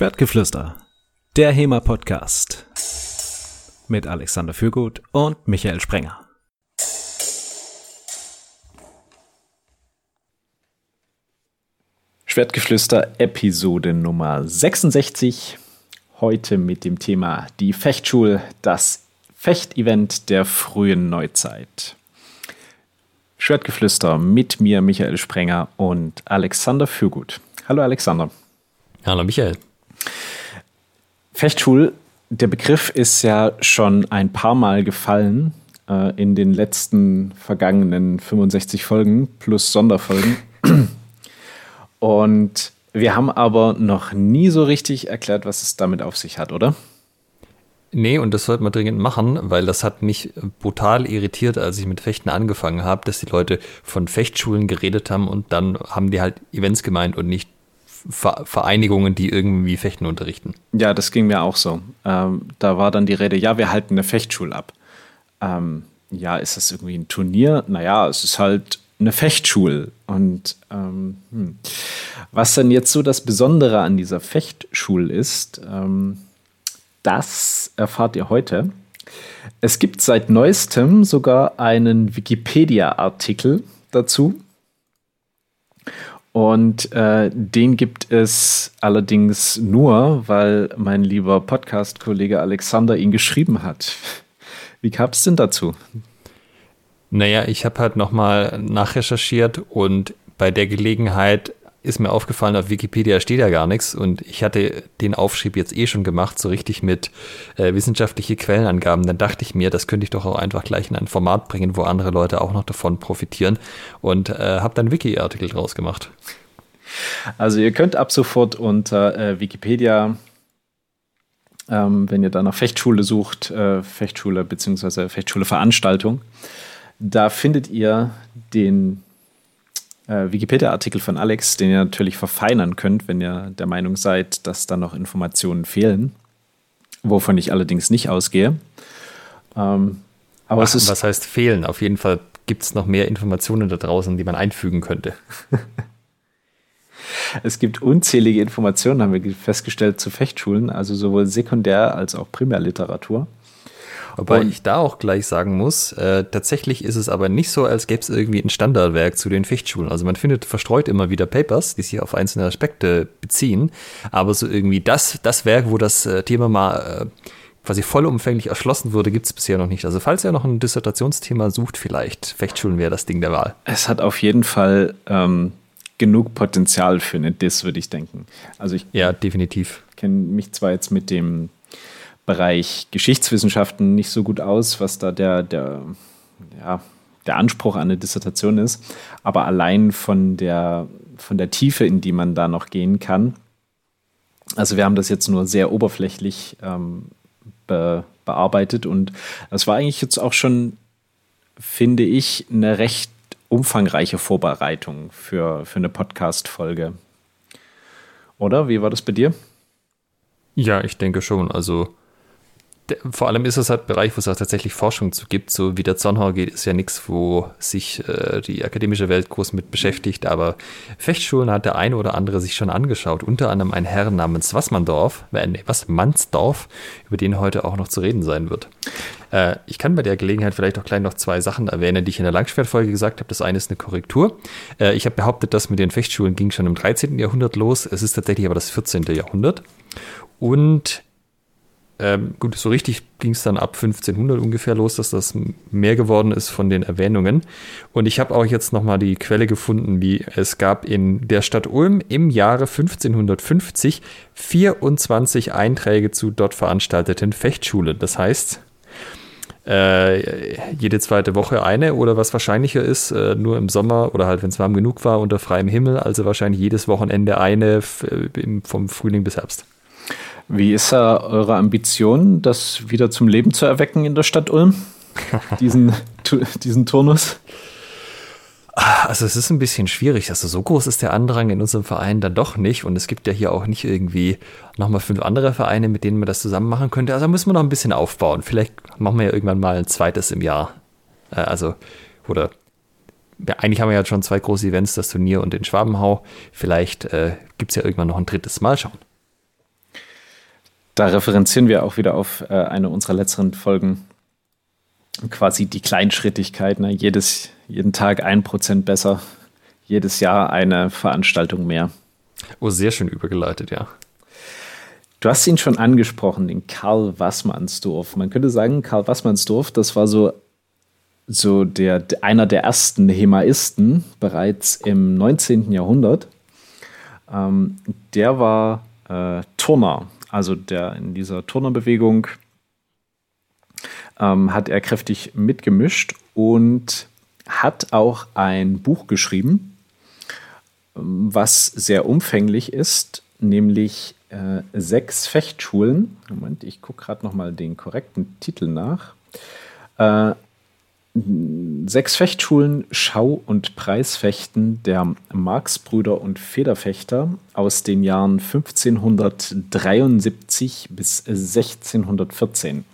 Schwertgeflüster, der HEMA-Podcast mit Alexander Fürgut und Michael Sprenger. Schwertgeflüster Episode Nummer 66. Heute mit dem Thema die Fechtschul, das Fechtevent der frühen Neuzeit. Schwertgeflüster mit mir, Michael Sprenger und Alexander Fürgut. Hallo Alexander. Hallo Michael. Fechtschul, der Begriff ist ja schon ein paar Mal gefallen äh, in den letzten vergangenen 65 Folgen plus Sonderfolgen. Und wir haben aber noch nie so richtig erklärt, was es damit auf sich hat, oder? Nee, und das sollte man dringend machen, weil das hat mich brutal irritiert, als ich mit Fechten angefangen habe, dass die Leute von Fechtschulen geredet haben und dann haben die halt Events gemeint und nicht Vereinigungen, die irgendwie Fechten unterrichten. Ja, das ging mir auch so. Ähm, da war dann die Rede, ja, wir halten eine Fechtschule ab. Ähm, ja, ist das irgendwie ein Turnier? Naja, es ist halt eine Fechtschule. Und ähm, hm. was dann jetzt so das Besondere an dieser Fechtschule ist, ähm, das erfahrt ihr heute. Es gibt seit neuestem sogar einen Wikipedia-Artikel dazu. Und äh, den gibt es allerdings nur, weil mein lieber Podcast-Kollege Alexander ihn geschrieben hat. Wie kam es denn dazu? Naja, ich habe halt nochmal nachrecherchiert und bei der Gelegenheit ist mir aufgefallen, auf Wikipedia steht ja gar nichts und ich hatte den Aufschrieb jetzt eh schon gemacht, so richtig mit äh, wissenschaftliche Quellenangaben. Dann dachte ich mir, das könnte ich doch auch einfach gleich in ein Format bringen, wo andere Leute auch noch davon profitieren und äh, habe dann Wiki-Artikel draus gemacht. Also ihr könnt ab sofort unter äh, Wikipedia, ähm, wenn ihr da nach Fechtschule sucht, äh, Fechtschule bzw. Fechtschule-Veranstaltung, da findet ihr den äh, Wikipedia-Artikel von Alex, den ihr natürlich verfeinern könnt, wenn ihr der Meinung seid, dass da noch Informationen fehlen, wovon ich allerdings nicht ausgehe. Ähm, aber Ach, es ist was heißt fehlen? Auf jeden Fall gibt es noch mehr Informationen da draußen, die man einfügen könnte. es gibt unzählige Informationen, haben wir festgestellt, zu Fechtschulen, also sowohl Sekundär- als auch Primärliteratur. Wobei und ich da auch gleich sagen muss, äh, tatsächlich ist es aber nicht so, als gäbe es irgendwie ein Standardwerk zu den Fechtschulen. Also man findet verstreut immer wieder Papers, die sich auf einzelne Aspekte beziehen, aber so irgendwie das, das Werk, wo das äh, Thema mal äh, quasi vollumfänglich erschlossen wurde, gibt es bisher noch nicht. Also falls ihr noch ein Dissertationsthema sucht, vielleicht Fechtschulen wäre das Ding der Wahl. Es hat auf jeden Fall ähm, genug Potenzial für eine Diss, würde ich denken. Also ich ja, definitiv. kenne mich zwar jetzt mit dem Bereich Geschichtswissenschaften nicht so gut aus, was da der, der, ja, der Anspruch an eine Dissertation ist. Aber allein von der, von der Tiefe, in die man da noch gehen kann. Also wir haben das jetzt nur sehr oberflächlich ähm, be, bearbeitet und das war eigentlich jetzt auch schon, finde ich, eine recht umfangreiche Vorbereitung für, für eine Podcast-Folge. Oder? Wie war das bei dir? Ja, ich denke schon. Also vor allem ist es halt ein Bereich, wo es auch tatsächlich Forschung zu gibt. So wie der Zornhauer geht, ist ja nichts, wo sich äh, die akademische Welt groß mit beschäftigt. Aber Fechtschulen hat der eine oder andere sich schon angeschaut. Unter anderem ein Herr namens Wassmanndorf, äh, nee, was, Mansdorf, über den heute auch noch zu reden sein wird. Äh, ich kann bei der Gelegenheit vielleicht auch gleich noch zwei Sachen erwähnen, die ich in der Langschwertfolge gesagt habe. Das eine ist eine Korrektur. Äh, ich habe behauptet, dass mit den Fechtschulen ging schon im 13. Jahrhundert los. Es ist tatsächlich aber das 14. Jahrhundert. Und ähm, gut, so richtig ging es dann ab 1500 ungefähr los, dass das mehr geworden ist von den Erwähnungen. Und ich habe auch jetzt nochmal die Quelle gefunden, wie es gab in der Stadt Ulm im Jahre 1550 24 Einträge zu dort veranstalteten Fechtschulen. Das heißt, äh, jede zweite Woche eine oder was wahrscheinlicher ist, äh, nur im Sommer oder halt, wenn es warm genug war, unter freiem Himmel, also wahrscheinlich jedes Wochenende eine äh, vom Frühling bis Herbst. Wie ist da eure Ambition, das wieder zum Leben zu erwecken in der Stadt Ulm? diesen, diesen Turnus? Also es ist ein bisschen schwierig. Also so groß ist der Andrang in unserem Verein dann doch nicht. Und es gibt ja hier auch nicht irgendwie nochmal fünf andere Vereine, mit denen man das zusammen machen könnte. Also da müssen wir noch ein bisschen aufbauen. Vielleicht machen wir ja irgendwann mal ein zweites im Jahr. Äh, also, oder ja, eigentlich haben wir ja schon zwei große Events, das Turnier und den Schwabenhau. Vielleicht äh, gibt es ja irgendwann noch ein drittes Mal schauen. Da referenzieren wir auch wieder auf äh, eine unserer letzten Folgen. Quasi die Kleinschrittigkeit, ne? Jedes, jeden Tag ein Prozent besser, jedes Jahr eine Veranstaltung mehr. Oh, sehr schön übergeleitet, ja. Du hast ihn schon angesprochen, den Karl Wassmannsdorf. Man könnte sagen, Karl Wassmannsdorf, das war so, so der, einer der ersten Hemaisten bereits im 19. Jahrhundert. Ähm, der war äh, Turner, also der in dieser Turnerbewegung ähm, hat er kräftig mitgemischt und hat auch ein Buch geschrieben, ähm, was sehr umfänglich ist, nämlich äh, sechs Fechtschulen. Moment, ich gucke gerade noch mal den korrekten Titel nach. Äh, sechs Fechtschulen Schau- und Preisfechten der Marxbrüder und Federfechter aus den Jahren 1573 bis 1614.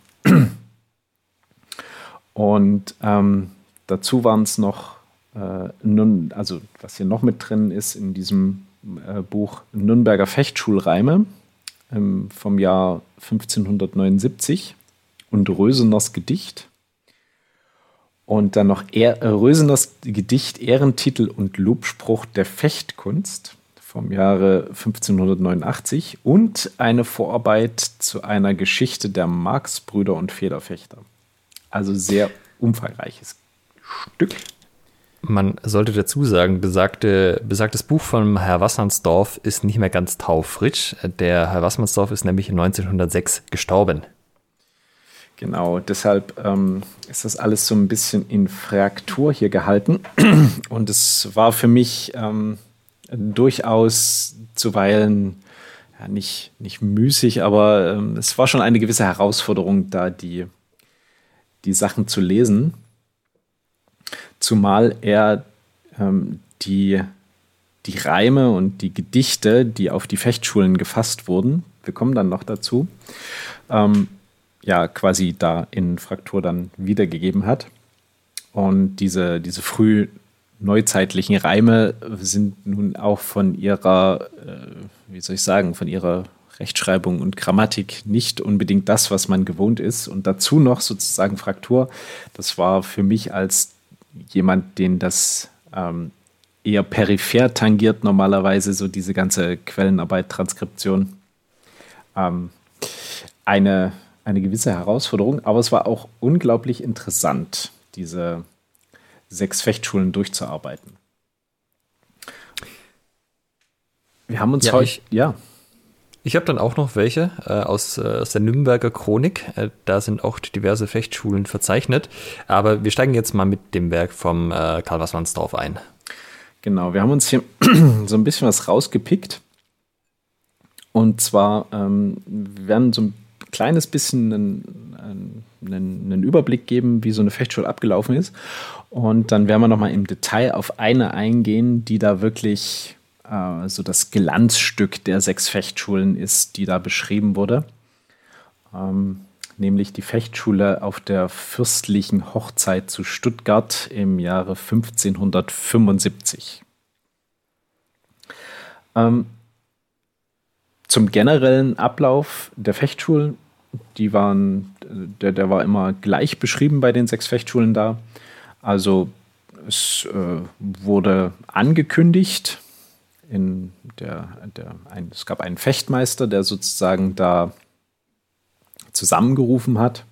Und ähm, dazu waren es noch, äh, nun, also was hier noch mit drin ist in diesem äh, Buch Nürnberger Fechtschulreime ähm, vom Jahr 1579 und Röseners Gedicht. Und dann noch er, äh, Röseners Gedicht Ehrentitel und Lobspruch der Fechtkunst vom Jahre 1589 und eine Vorarbeit zu einer Geschichte der Marxbrüder und Federfechter. Also sehr umfangreiches Stück. Man sollte dazu sagen, besagte, besagtes Buch von Herr Wassmannsdorf ist nicht mehr ganz taufrisch. Der Herr Wassmannsdorf ist nämlich 1906 gestorben. Genau, deshalb ähm, ist das alles so ein bisschen in Fraktur hier gehalten. Und es war für mich ähm, durchaus zuweilen ja, nicht, nicht müßig, aber ähm, es war schon eine gewisse Herausforderung, da die, die Sachen zu lesen zumal er ähm, die, die Reime und die Gedichte, die auf die Fechtschulen gefasst wurden, wir kommen dann noch dazu, ähm, ja, quasi da in Fraktur dann wiedergegeben hat. Und diese, diese früh neuzeitlichen Reime sind nun auch von ihrer, äh, wie soll ich sagen, von ihrer Rechtschreibung und Grammatik nicht unbedingt das, was man gewohnt ist. Und dazu noch sozusagen Fraktur. Das war für mich als jemand, den das ähm, eher peripher tangiert, normalerweise so diese ganze Quellenarbeit, Transkription. Ähm, eine, eine gewisse Herausforderung, aber es war auch unglaublich interessant, diese sechs Fechtschulen durchzuarbeiten. Wir haben uns ja, heute, ja. Ich habe dann auch noch welche äh, aus, äh, aus der Nürnberger Chronik. Äh, da sind auch diverse Fechtschulen verzeichnet. Aber wir steigen jetzt mal mit dem Werk vom äh, Karl Wassmannsdorf ein. Genau, wir haben uns hier so ein bisschen was rausgepickt. Und zwar ähm, wir werden so ein kleines bisschen einen, einen, einen, Überblick geben, wie so eine Fechtschule abgelaufen ist. Und dann werden wir nochmal im Detail auf eine eingehen, die da wirklich äh, so das Glanzstück der sechs Fechtschulen ist, die da beschrieben wurde. Ähm, nämlich die Fechtschule auf der fürstlichen Hochzeit zu Stuttgart im Jahre 1575. Ähm, zum generellen Ablauf der Fechtschulen, die waren, der, der war immer gleich beschrieben bei den sechs Fechtschulen da. Also es äh, wurde angekündigt, in der, der ein, es gab einen Fechtmeister, der sozusagen da zusammengerufen hat.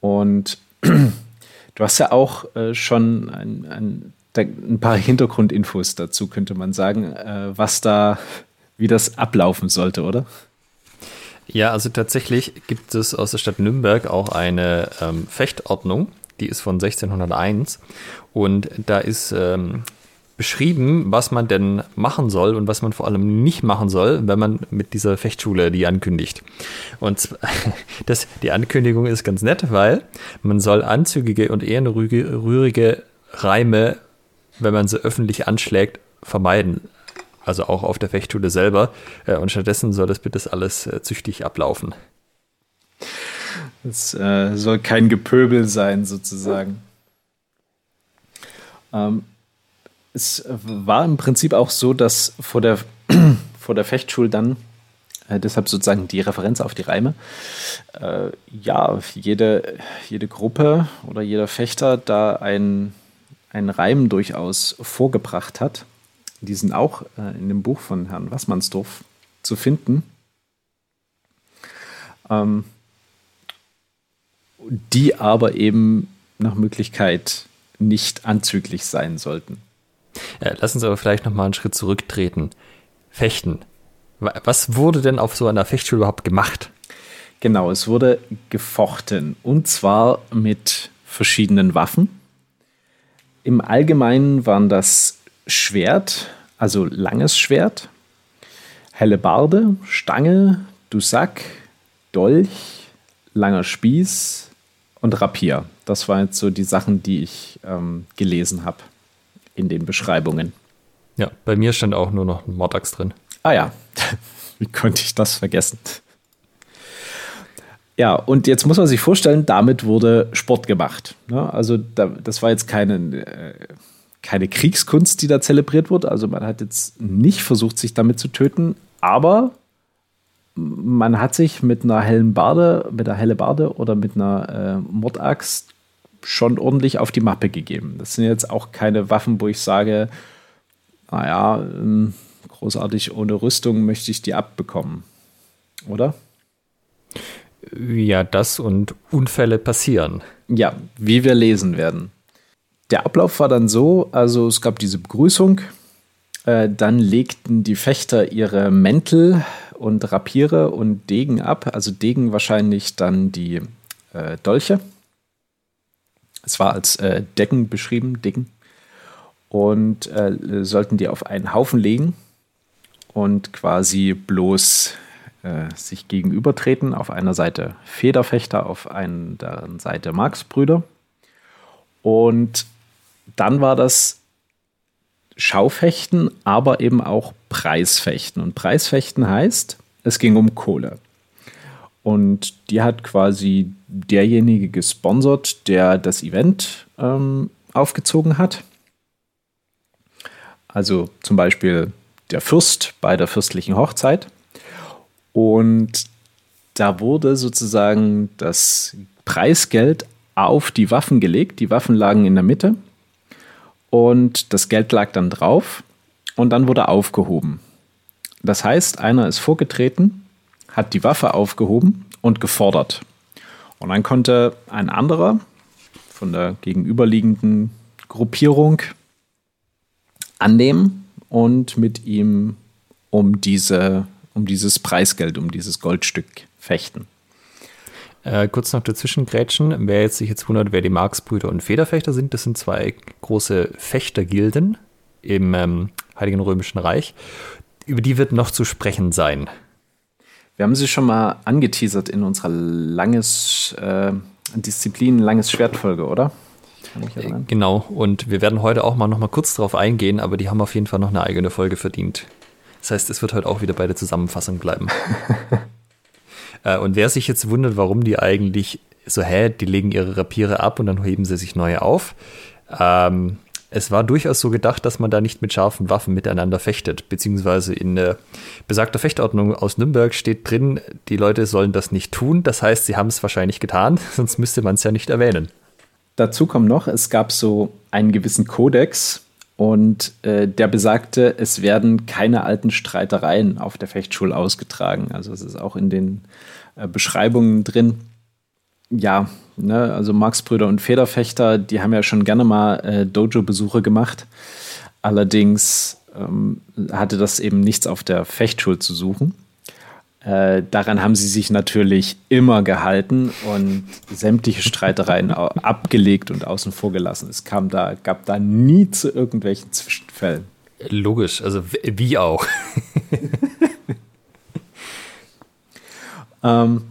Und du hast ja auch äh, schon ein, ein, ein, paar Hintergrundinfos dazu, könnte man sagen, äh, was da, wie das ablaufen sollte, oder? Ja, also tatsächlich gibt es aus der Stadt Nürnberg auch eine ähm, Fechtordnung, die ist von 1601 und da ist ähm, beschrieben, was man denn machen soll und was man vor allem nicht machen soll, wenn man mit dieser Fechtschule die ankündigt. Und das, die Ankündigung ist ganz nett, weil man soll anzügige und ehrenrührige Reime, wenn man sie öffentlich anschlägt, vermeiden. Also auch auf der Fechtschule selber. Äh, und stattdessen soll das bitte alles äh, züchtig ablaufen. Es äh, soll kein Gepöbel sein, sozusagen. Ähm, es war im Prinzip auch so, dass vor der, vor der Fechtschule dann Äh, deshalb sozusagen die Referenz auf die Reime. Äh, ja, jede, jede Gruppe oder jeder Fechter da ein, ein Reim durchaus vorgebracht hat. Die sind auch äh, in dem Buch von Herrn Wassmannsdorf zu finden. Ähm, die aber eben nach Möglichkeit nicht anzüglich sein sollten. Ja, lass uns aber vielleicht noch mal einen Schritt zurücktreten. Fechten. Was wurde denn auf so einer Fechtschule überhaupt gemacht? Genau, es wurde gefochten und zwar mit verschiedenen Waffen. Im Allgemeinen waren das Schwert, also langes Schwert, Hellebarde, Stange, Dusack, Dolch, langer Spieß und Rapier. Das waren jetzt so die Sachen, die ich ähm, gelesen habe in den Beschreibungen. Ja, bei mir stand auch nur noch ein Mordax drin. Ah ja, wie konnte ich das vergessen? Ja, und jetzt muss man sich vorstellen, damit wurde Sport gemacht. Ne? Also da, das war jetzt keine, äh, keine Kriegskunst, die da zelebriert wurde. Also man hat jetzt nicht versucht, sich damit zu töten, aber man hat sich mit einer hellen Barde, mit einer helle Barde oder mit einer äh, Mordaxt schon ordentlich auf die Mappe gegeben. Das sind jetzt auch keine Waffen, wo ich sage, naja, ähm, großartig ohne Rüstung möchte ich die abbekommen. Oder? Ja, das und Unfälle passieren. Ja, wie wir lesen werden. Der Ablauf war dann so, also es gab diese Begrüßung, äh, dann legten die Fechter ihre Mäntel und Rapiere und Degen ab, also Degen wahrscheinlich dann die äh, Dolche. Es war als äh, Decken beschrieben, Decken. Und äh, sollten die auf einen Haufen legen und quasi bloß äh, sich gegenübertreten. Auf einer Seite Federfechter, auf einer Seite Marx-Brüder. Und dann war das Schaufechten, aber eben auch Preisfechten. Und Preisfechten heißt, es ging um Kohle. Und die hat quasi derjenige gesponsert, der das Event ähm, aufgezogen hat. Also zum Beispiel der Fürst bei der fürstlichen Hochzeit. Und da wurde sozusagen das Preisgeld auf die Waffen gelegt. Die Waffen lagen in der Mitte und das Geld lag dann drauf und dann wurde aufgehoben. Das heißt, einer ist vorgetreten, hat die Waffe aufgehoben und gefordert. Und dann konnte ein anderer von der gegenüberliegenden Gruppierung annehmen und mit ihm um, diese, um dieses Preisgeld, um dieses Goldstück fechten. Äh, kurz noch dazwischen grätschen. Wer jetzt sich jetzt wundert, wer die Marx-Brüder und Federfechter sind, das sind zwei große Fechtergilden im ähm, Heiligen Römischen Reich. Über die wird noch zu sprechen sein. Wir haben sie schon mal angeteasert in unserer langes äh, Disziplin, langes Schwertfolge, oder? Äh, genau, und wir werden heute auch mal noch mal kurz darauf eingehen, aber die haben auf jeden Fall noch eine eigene Folge verdient. Das heißt, es wird heute auch wieder bei der Zusammenfassung bleiben. äh, und wer sich jetzt wundert, warum die eigentlich so, hä, die legen ihre Rapiere ab und dann heben sie sich neue auf. Ähm, es war durchaus so gedacht, dass man da nicht mit scharfen Waffen miteinander fechtet, beziehungsweise in äh, besagter Fechtordnung aus Nürnberg steht drin, die Leute sollen das nicht tun. Das heißt, sie haben es wahrscheinlich getan, sonst müsste man es ja nicht erwähnen. Dazu kommt noch, es gab so einen gewissen Kodex und äh, der besagte, es werden keine alten Streitereien auf der Fechtschule ausgetragen. Also es ist auch in den äh, Beschreibungen drin. Ja, ne, also Marx-Brüder und Federfechter, die haben ja schon gerne mal äh, Dojo-Besuche gemacht. Allerdings ähm, hatte das eben nichts auf der Fechtschule zu suchen. Äh, daran haben sie sich natürlich immer gehalten und sämtliche Streitereien abgelegt und außen vor gelassen. Es kam da, gab da nie zu irgendwelchen Zwischenfällen. Logisch, also wie auch. ähm,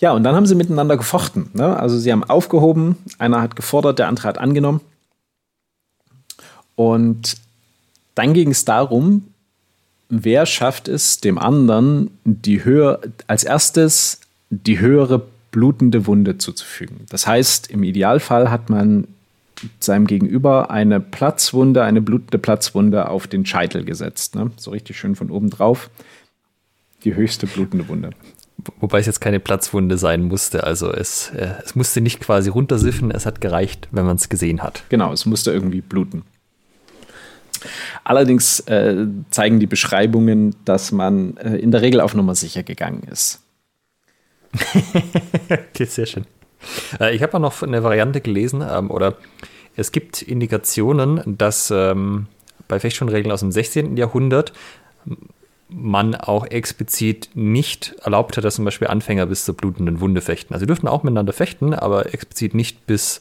ja, und dann haben sie miteinander gefochten. Ne? Also sie haben aufgehoben, einer hat gefordert, der andere hat angenommen. Und dann ging es darum, wer schafft es dem anderen, die höher, als erstes die höhere blutende Wunde zuzufügen. Das heißt, im Idealfall hat man seinem Gegenüber eine Platzwunde, eine blutende Platzwunde auf den Scheitel gesetzt. Ne? So richtig schön von oben drauf. Die höchste blutende Wunde. Wobei es jetzt keine Platzwunde sein musste. Also es, äh, es musste nicht quasi runtersiffen, es hat gereicht, wenn man es gesehen hat. Genau, es musste irgendwie bluten. Allerdings äh, zeigen die Beschreibungen, dass man äh, in der Regel auf Nummer sicher gegangen ist. okay, sehr schön. Äh, ich habe auch noch eine Variante gelesen, ähm, oder es gibt Indikationen, dass ähm, bei Fechtschulregeln aus dem 16. Jahrhundert man auch explizit nicht erlaubt hat, dass zum Beispiel Anfänger bis zur blutenden Wunde fechten. Also sie dürften auch miteinander fechten, aber explizit nicht bis,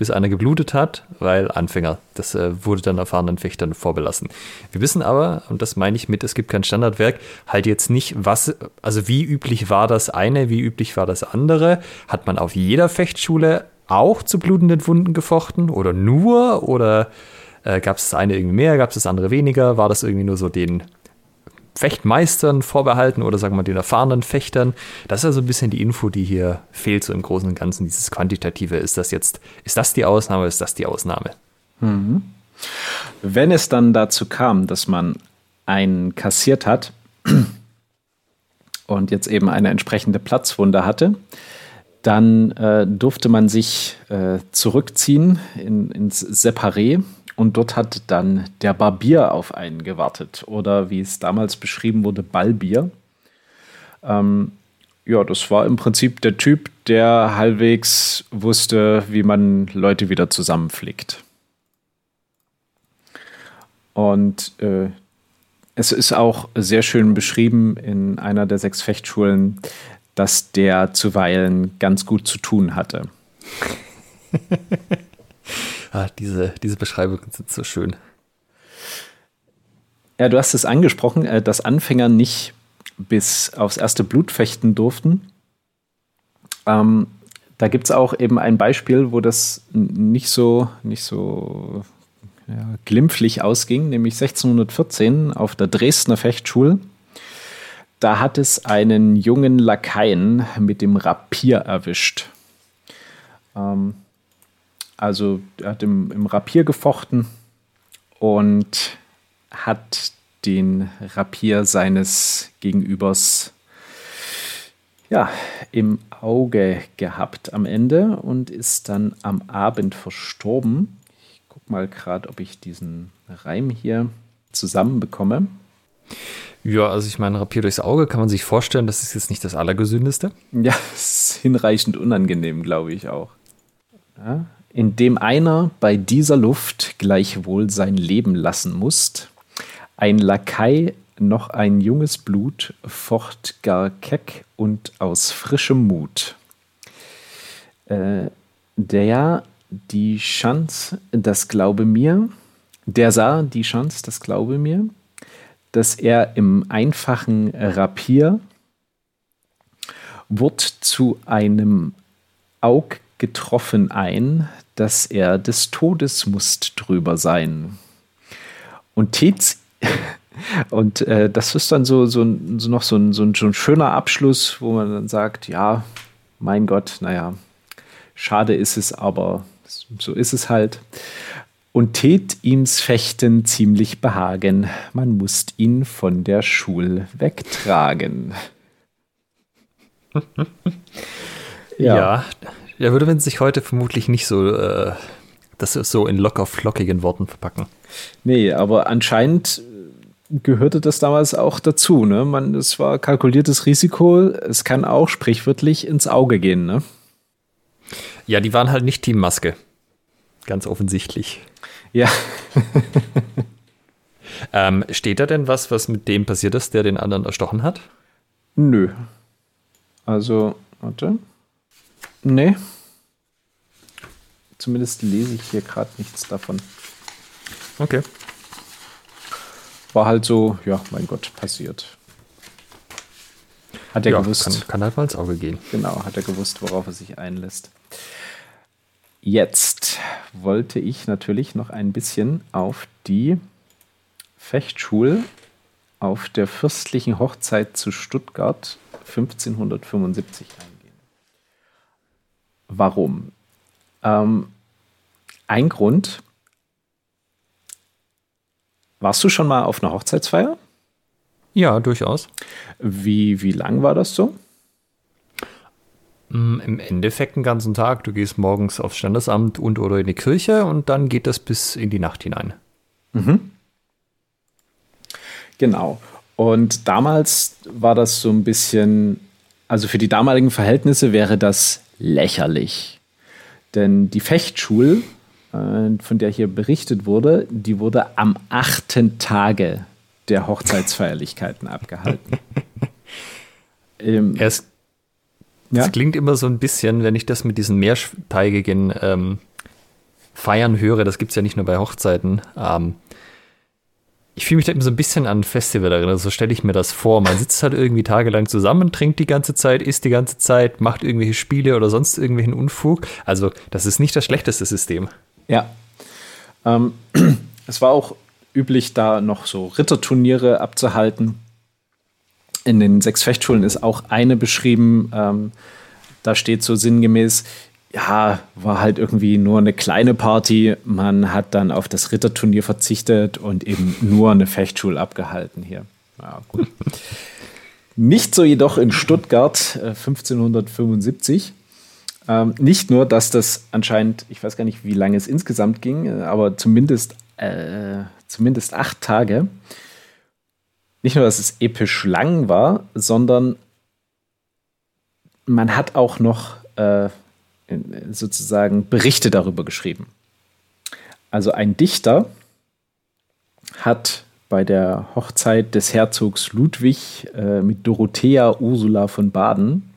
bis einer geblutet hat, weil Anfänger, das äh, wurde dann erfahrenen Fechtern vorbelassen. Wir wissen aber, und das meine ich mit, es gibt kein Standardwerk, halt jetzt nicht, was, also wie üblich war das eine, wie üblich war das andere. Hat man auf jeder Fechtschule auch zu blutenden Wunden gefochten oder nur oder äh, gab es das eine irgendwie mehr, gab es das andere weniger? War das irgendwie nur so den Fechtmeistern vorbehalten oder sagen wir den erfahrenen Fechtern. Das ist also ein bisschen die Info, die hier fehlt, so im Großen und Ganzen, dieses Quantitative. Ist das jetzt, ist das die Ausnahme, ist das die Ausnahme? Mhm. Wenn es dann dazu kam, dass man einen kassiert hat und jetzt eben eine entsprechende Platzwunde hatte, dann äh, durfte man sich äh, zurückziehen in, ins Separé und dort hat dann der Barbier auf einen gewartet oder wie es damals beschrieben wurde, Ballbier. Ähm, ja, das war im Prinzip der Typ, der halbwegs wusste, wie man Leute wieder zusammenflickt. Und äh, es ist auch sehr schön beschrieben in einer der sechs Fechtschulen, dass der zuweilen ganz gut zu tun hatte. ah, diese, diese Beschreibungen sind so schön. Ja, du hast es angesprochen, äh, dass Anfänger nicht bis aufs erste Blut fechten durften. Ähm, da gibt es auch eben ein Beispiel, wo das nicht so, nicht so ja, glimpflich ausging, nämlich 1614 auf der Dresdner Fechtschule. Da hat es einen jungen Lakaien mit dem Rapier erwischt. Ähm, also er hat im, im Rapier gefochten und hat den Rapier seines Gegenübers ja, im Auge gehabt am Ende und ist dann am Abend verstorben. Ich gucke mal gerade, ob ich diesen Reim hier zusammenbekomme. Ja, also ich meine, Rapier durchs Auge kann man sich vorstellen, das ist jetzt nicht das Allergesündeste. Ja, ist hinreichend unangenehm, glaube ich auch. Ja, indem einer bei dieser Luft gleichwohl sein Leben lassen musst, ein Lakai noch ein junges Blut focht gar keck und aus frischem Mut. Äh, der die Chance, das glaube mir, der sah die Chance, das glaube mir, dass er im einfachen Rapier wurde zu einem Aug getroffen ein, dass er des Todes musst drüber sein. Und Tez und äh, das ist dann so, so, so noch so ein, so, ein, so ein schöner Abschluss, wo man dann sagt, ja, mein Gott, naja, schade ist es, aber so ist es halt und tät ihms Fechten ziemlich behagen, man musst ihn von der Schul wegtragen. ja. ja, er würde man sich heute vermutlich nicht so, äh, das so in locker flockigen Worten verpacken. Nee, aber anscheinend gehörte das damals auch dazu. Ne? Man, es war kalkuliertes Risiko. Es kann auch sprichwörtlich ins Auge gehen. Ne? Ja, die waren halt nicht Teammaske. Ganz offensichtlich. Ja. ähm, steht da denn was, was mit dem passiert ist, der den anderen erstochen hat? Nö. Also, warte. Nee. Zumindest lese ich hier gerade nichts davon. Okay. War halt so, ja, mein Gott, passiert. Hat er ja, gewusst. Kann, kann halt mal ins Auge gehen. Genau, hat er gewusst, worauf er sich einlässt. Jetzt wollte ich natürlich noch ein bisschen auf die Fechtschule auf der fürstlichen Hochzeit zu Stuttgart 1575 eingehen. Warum? Ähm, ein Grund. Warst du schon mal auf einer Hochzeitsfeier? Ja, durchaus. Wie, wie lang war das so? Mm, Im Endeffekt den ganzen Tag. Du gehst morgens aufs Standesamt und oder in die Kirche und dann geht das bis in die Nacht hinein. Mhm. Genau. Und damals war das so ein bisschen, also für die damaligen Verhältnisse wäre das lächerlich. Denn die Fechtschule, äh, von der hier berichtet wurde, die wurde am achten Tage der Hochzeitsfeierlichkeiten abgehalten. ähm, es, ja? es, klingt immer so ein bisschen, wenn ich das mit diesen mehrteigigen ähm, Feiern höre, das gibt es ja nicht nur bei Hochzeiten, ähm, ich fühle mich da immer so ein bisschen an ein Festival erinnert. So stelle ich mir das vor. Man sitzt halt irgendwie tagelang zusammen, trinkt die ganze Zeit, isst die ganze Zeit, macht irgendwelche Spiele oder sonst irgendwelchen Unfug. Also, das ist nicht das schlechteste System. Ja. Ähm, es war auch üblich, da noch so Ritterturniere abzuhalten. In den sechs Fechtschulen ist auch eine beschrieben. Ähm, da steht so sinngemäß, ja, war halt irgendwie nur eine kleine Party. Man hat dann auf das Ritterturnier verzichtet und eben nur eine Fechtschule abgehalten hier. Ja, gut. Nicht so jedoch in Stuttgart äh, 1575. Ähm, nicht nur, dass das anscheinend, ich weiß gar nicht, wie lange es insgesamt ging, aber zumindest, äh, zumindest acht Tage. Nicht nur, dass es episch lang war, sondern man hat auch noch äh, sozusagen Berichte darüber geschrieben. Also ein Dichter hat bei der Hochzeit des Herzogs Ludwig äh, mit Dorothea Ursula von Baden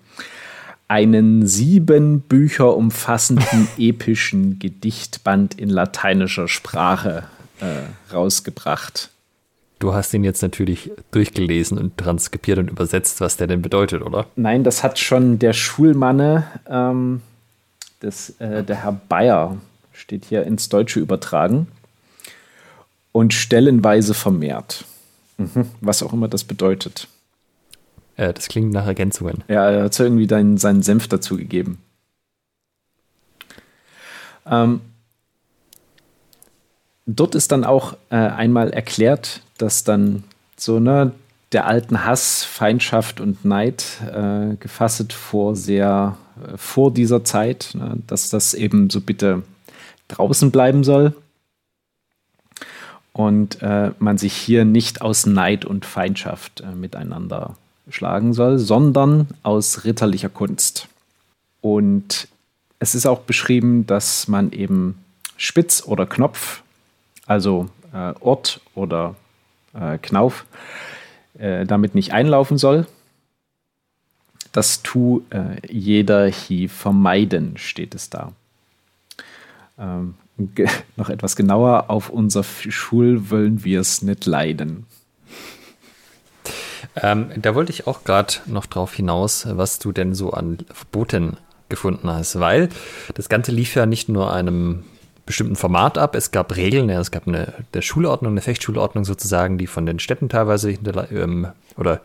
einen sieben Bücher umfassenden epischen Gedichtband in lateinischer Sprache äh, rausgebracht. Du hast ihn jetzt natürlich durchgelesen und transkribiert und übersetzt, was der denn bedeutet, oder? Nein, das hat schon der Schulmanne ähm, das, äh, der Herr Bayer steht hier ins Deutsche übertragen und stellenweise vermehrt. Mhm, was auch immer das bedeutet. Äh, das klingt nach Ergänzungen. Ja, er hat irgendwie deinen, seinen Senf dazu gegeben. Ähm, dort ist dann auch äh, einmal erklärt, dass dann so ne, der alten Hass, Feindschaft und Neid äh, gefasst vor sehr äh, vor dieser Zeit, ne, dass das eben so bitte draußen bleiben soll und äh, man sich hier nicht aus Neid und Feindschaft äh, miteinander schlagen soll, sondern aus ritterlicher Kunst. Und es ist auch beschrieben, dass man eben Spitz oder Knopf, also äh, Ort oder äh, Knauf, äh, damit nicht einlaufen soll. Das tu äh, jeder hier vermeiden, steht es da. Ähm, noch etwas genauer, auf unser Schul wollen wir es nicht leiden. Ähm, da wollte ich auch gerade noch drauf hinaus, was du denn so an Verboten gefunden hast, weil das Ganze lief ja nicht nur einem bestimmten Format ab. Es gab Regeln, ja, es gab eine der Schulordnung, eine Fechtschulordnung sozusagen, die von den Städten teilweise ähm, oder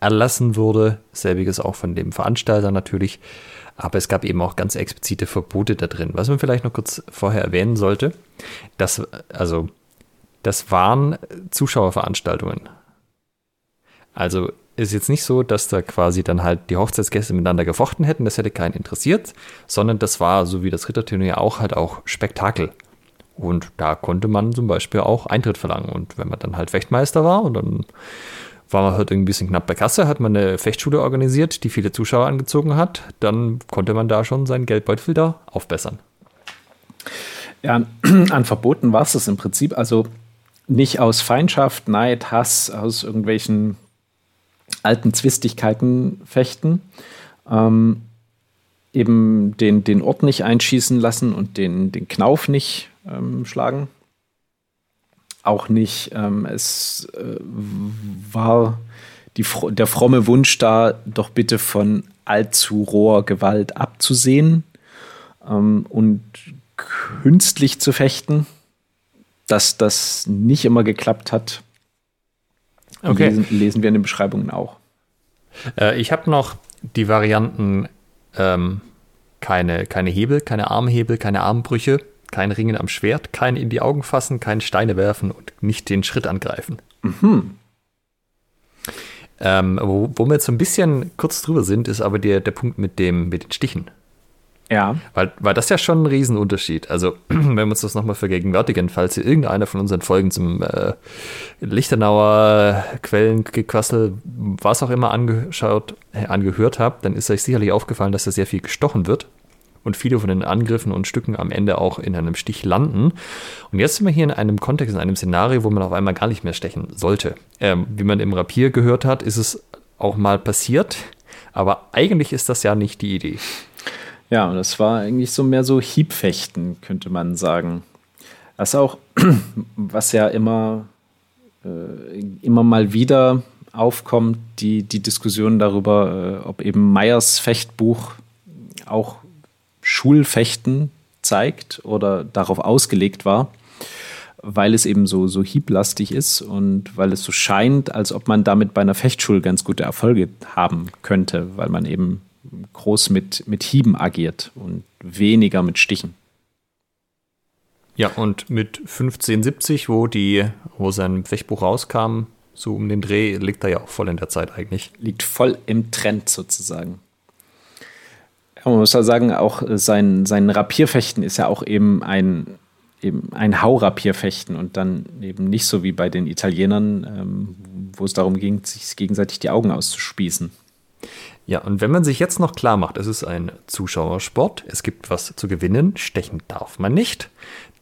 erlassen wurde. Selbiges auch von dem Veranstalter natürlich. Aber es gab eben auch ganz explizite Verbote da drin. Was man vielleicht noch kurz vorher erwähnen sollte, das, also, das waren Zuschauerveranstaltungen. Also ist jetzt nicht so, dass da quasi dann halt die Hochzeitsgäste miteinander gefochten hätten, das hätte keinen interessiert, sondern das war, so wie das Ritterturnier auch, halt auch Spektakel. Und da konnte man zum Beispiel auch Eintritt verlangen. Und wenn man dann halt Fechtmeister war und dann war man halt ein bisschen knapp bei Kasse, hat man eine Fechtschule organisiert, die viele Zuschauer angezogen hat, dann konnte man da schon seinen Geldbeutel da aufbessern. Ja, an Verboten war es das im Prinzip. Also nicht aus Feindschaft, Neid, Hass, aus irgendwelchen alten Zwistigkeiten fechten. Ähm, eben den, den Ort nicht einschießen lassen und den, den Knauf nicht ähm, schlagen. Auch nicht, ähm, es äh, war die, der fromme Wunsch da, doch bitte von allzu roher Gewalt abzusehen ähm, und künstlich zu fechten. Dass das nicht immer geklappt hat, Okay. Lesen, lesen wir in den Beschreibungen auch. Äh, ich habe noch die Varianten ähm, keine, keine Hebel, keine Armhebel, keine Armbrüche, kein Ringen am Schwert, kein in die Augen fassen, kein Steine werfen und nicht den Schritt angreifen. Mhm. Ähm, wo, wo wir jetzt so ein bisschen kurz drüber sind, ist aber der, der Punkt mit, dem, mit den Stichen. Ja. Weil, weil das ja schon ein Riesenunterschied. Also, wenn wir uns das nochmal vergegenwärtigen, falls ihr irgendeine von unseren Folgen zum äh, Lichtenauer Quellengequassel, was auch immer angeschaut, äh, angehört habt, dann ist euch sicherlich aufgefallen, dass da sehr viel gestochen wird und viele von den Angriffen und Stücken am Ende auch in einem Stich landen. Und jetzt sind wir hier in einem Kontext, in einem Szenario, wo man auf einmal gar nicht mehr stechen sollte. Ähm, wie man im Rapier gehört hat, ist es auch mal passiert, aber eigentlich ist das ja nicht die Idee. Ja, und das war eigentlich so mehr so Hiebfechten, könnte man sagen. Das auch, was ja immer, äh, immer mal wieder aufkommt, die, die Diskussion darüber, äh, ob eben Meyers Fechtbuch auch Schulfechten zeigt oder darauf ausgelegt war, weil es eben so, so hieblastig ist und weil es so scheint, als ob man damit bei einer Fechtschule ganz gute Erfolge haben könnte, weil man eben groß mit, mit Hieben agiert und weniger mit Stichen. Ja, und mit 1570, wo, die, wo sein Fechtbuch rauskam, so um den Dreh, liegt er ja auch voll in der Zeit eigentlich. Liegt voll im Trend sozusagen. Ja, man muss ja sagen, auch sein, sein Rapierfechten ist ja auch eben ein, eben ein Haurapierfechten und dann eben nicht so wie bei den Italienern, ähm, wo es darum ging, sich gegenseitig die Augen auszuspießen. Ja, und wenn man sich jetzt noch klar macht, es ist ein Zuschauersport, es gibt was zu gewinnen, stechen darf man nicht,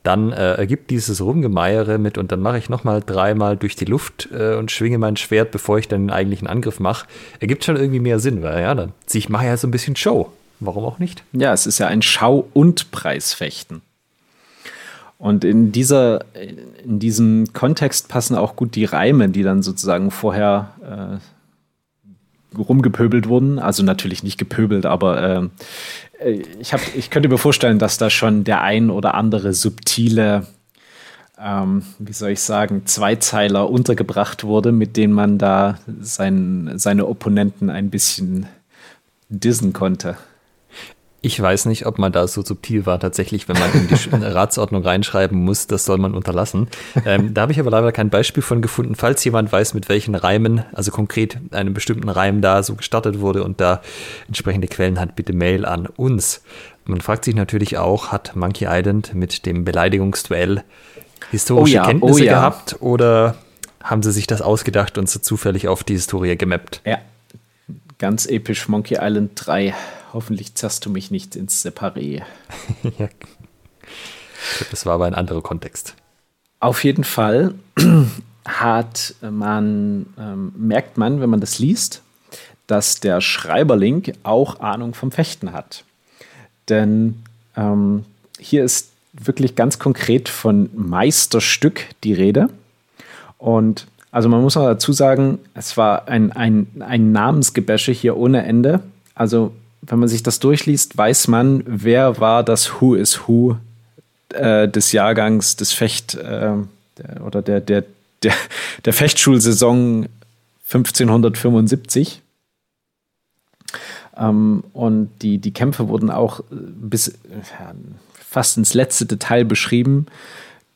dann äh, ergibt dieses Rumgemeiere mit und dann mache ich nochmal dreimal durch die Luft äh, und schwinge mein Schwert, bevor ich dann den eigentlichen Angriff mache, ergibt schon irgendwie mehr Sinn, weil ja, dann ich mache ja so ein bisschen Show. Warum auch nicht? Ja, es ist ja ein Schau- und Preisfechten. Und in, dieser, in diesem Kontext passen auch gut die Reime, die dann sozusagen vorher äh, rumgepöbelt wurden. Also natürlich nicht gepöbelt, aber äh, ich, hab, ich könnte mir vorstellen, dass da schon der ein oder andere subtile, ähm, wie soll ich sagen, Zweizeiler untergebracht wurde, mit denen man da sein, seine Opponenten ein bisschen dissen konnte. Ich weiß nicht, ob man da so subtil war, tatsächlich, wenn man in die Ratsordnung reinschreiben muss, das soll man unterlassen. Ähm, da habe ich aber leider kein Beispiel von gefunden. Falls jemand weiß, mit welchen Reimen, also konkret einem bestimmten Reim da so gestartet wurde und da entsprechende Quellen hat, bitte Mail an uns. Man fragt sich natürlich auch, hat Monkey Island mit dem Beleidigungsduell historische oh ja, Kenntnisse oh ja. gehabt oder haben sie sich das ausgedacht und so zufällig auf die Historie gemappt? Ja, ganz episch Monkey Island 3. Hoffentlich zerrst du mich nicht ins Separé. ja. Das war aber ein anderer Kontext. Auf jeden Fall hat man, ähm, merkt man, wenn man das liest, dass der Schreiberling auch Ahnung vom Fechten hat. Denn ähm, hier ist wirklich ganz konkret von Meisterstück die Rede. Und also man muss auch dazu sagen, es war ein, ein, ein Namensgebäsche hier ohne Ende. Also wenn man sich das durchliest, weiß man, wer war das Who is Who äh, des Jahrgangs des Fecht äh, der, oder der, der, der, der Fechtschulsaison 1575. Ähm, und die, die Kämpfe wurden auch bis ja, fast ins letzte Detail beschrieben.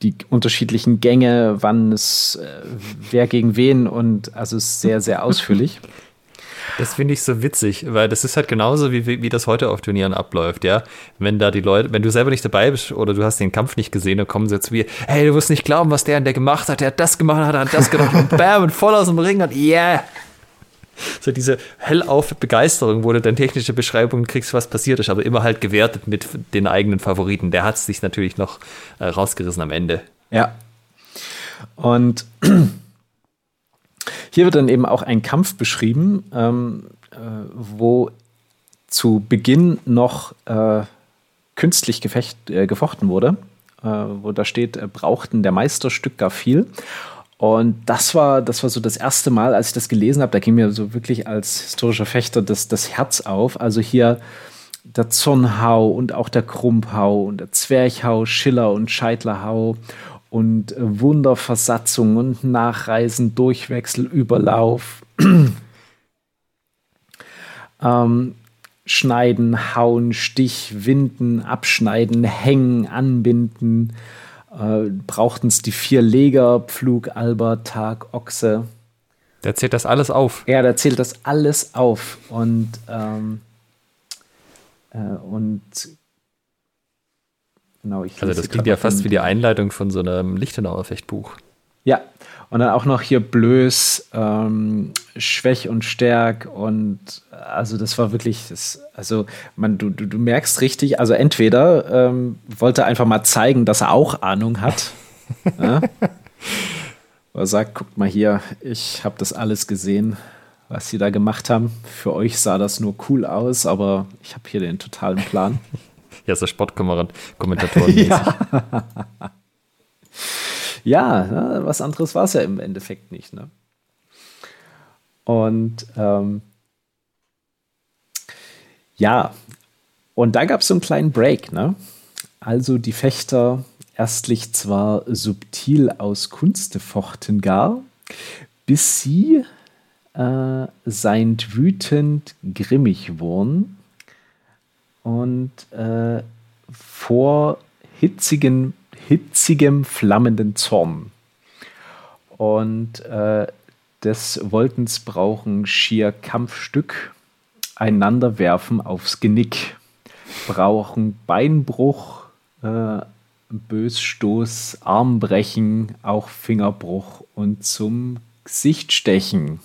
Die unterschiedlichen Gänge, wann es, äh, wer gegen wen und also sehr, sehr ausführlich. Das finde ich so witzig, weil das ist halt genauso, wie, wie, das heute auf Turnieren abläuft, ja. Wenn da die Leute, wenn du selber nicht dabei bist oder du hast den Kampf nicht gesehen, dann kommen sie zu mir, hey, du wirst nicht glauben, was der und der gemacht hat, der hat das gemacht, hat, hat das gemacht und bam, und voll aus dem Ring und yeah. So diese hellauf Begeisterung, wo du dann technische Beschreibungen kriegst, was passiert ist, aber immer halt gewertet mit den eigenen Favoriten. Der hat es sich natürlich noch äh, rausgerissen am Ende. Ja. Und hier wird dann eben auch ein Kampf beschrieben, ähm, äh, wo zu Beginn noch äh, künstlich gefecht, äh, gefochten wurde, äh, wo da steht, äh, brauchten der Meisterstück gar viel. Und das war, das war so das erste Mal, als ich das gelesen habe, da ging mir so wirklich als historischer Fechter das, das Herz auf. Also hier der Zornhau und auch der Krumphau und der Zwerchhau, Schiller und Scheitlerhau und Wunderversatzung und Nachreisen, Durchwechsel, Überlauf. ähm, schneiden, hauen, Stich, winden, abschneiden, hängen, anbinden. Äh, Brauchten es die vier Leger, Pflug, Alber, Tag, Ochse. Der zählt das alles auf. Ja, der zählt das alles auf. Und, ähm, äh, und genau, ich Also das klingt ja fast wie die Einleitung von so einem Lichtenauer Fechtbuch. Ja, und dann auch noch hier Blöß, ähm, Schwäch und Stärk und also das war wirklich, das, also man, du, du, du merkst richtig, also entweder ähm, wollte einfach mal zeigen, dass er auch Ahnung hat. ja? Oder sagt, guckt mal hier, ich habe das alles gesehen, was sie da gemacht haben. Für euch sah das nur cool aus, aber ich habe hier den totalen Plan. ja, so Sportkommentatoren. ja. ja, ne, was anderes war es ja im Endeffekt nicht. Ne? Und ähm, ja, und da gab es so einen kleinen Break. Ne? Also die Fechter erstlich zwar subtil aus Kunste fochten gar, bis sie äh, seind wütend grimmig wurden und äh, vor hitzigen hitzigem, flammenden Zorn. Und äh, des Wolltens brauchen schier Kampfstück, einander werfen aufs Genick, brauchen Beinbruch, äh, Bösstoß, Armbrechen, auch Fingerbruch und zum Gesicht stechen.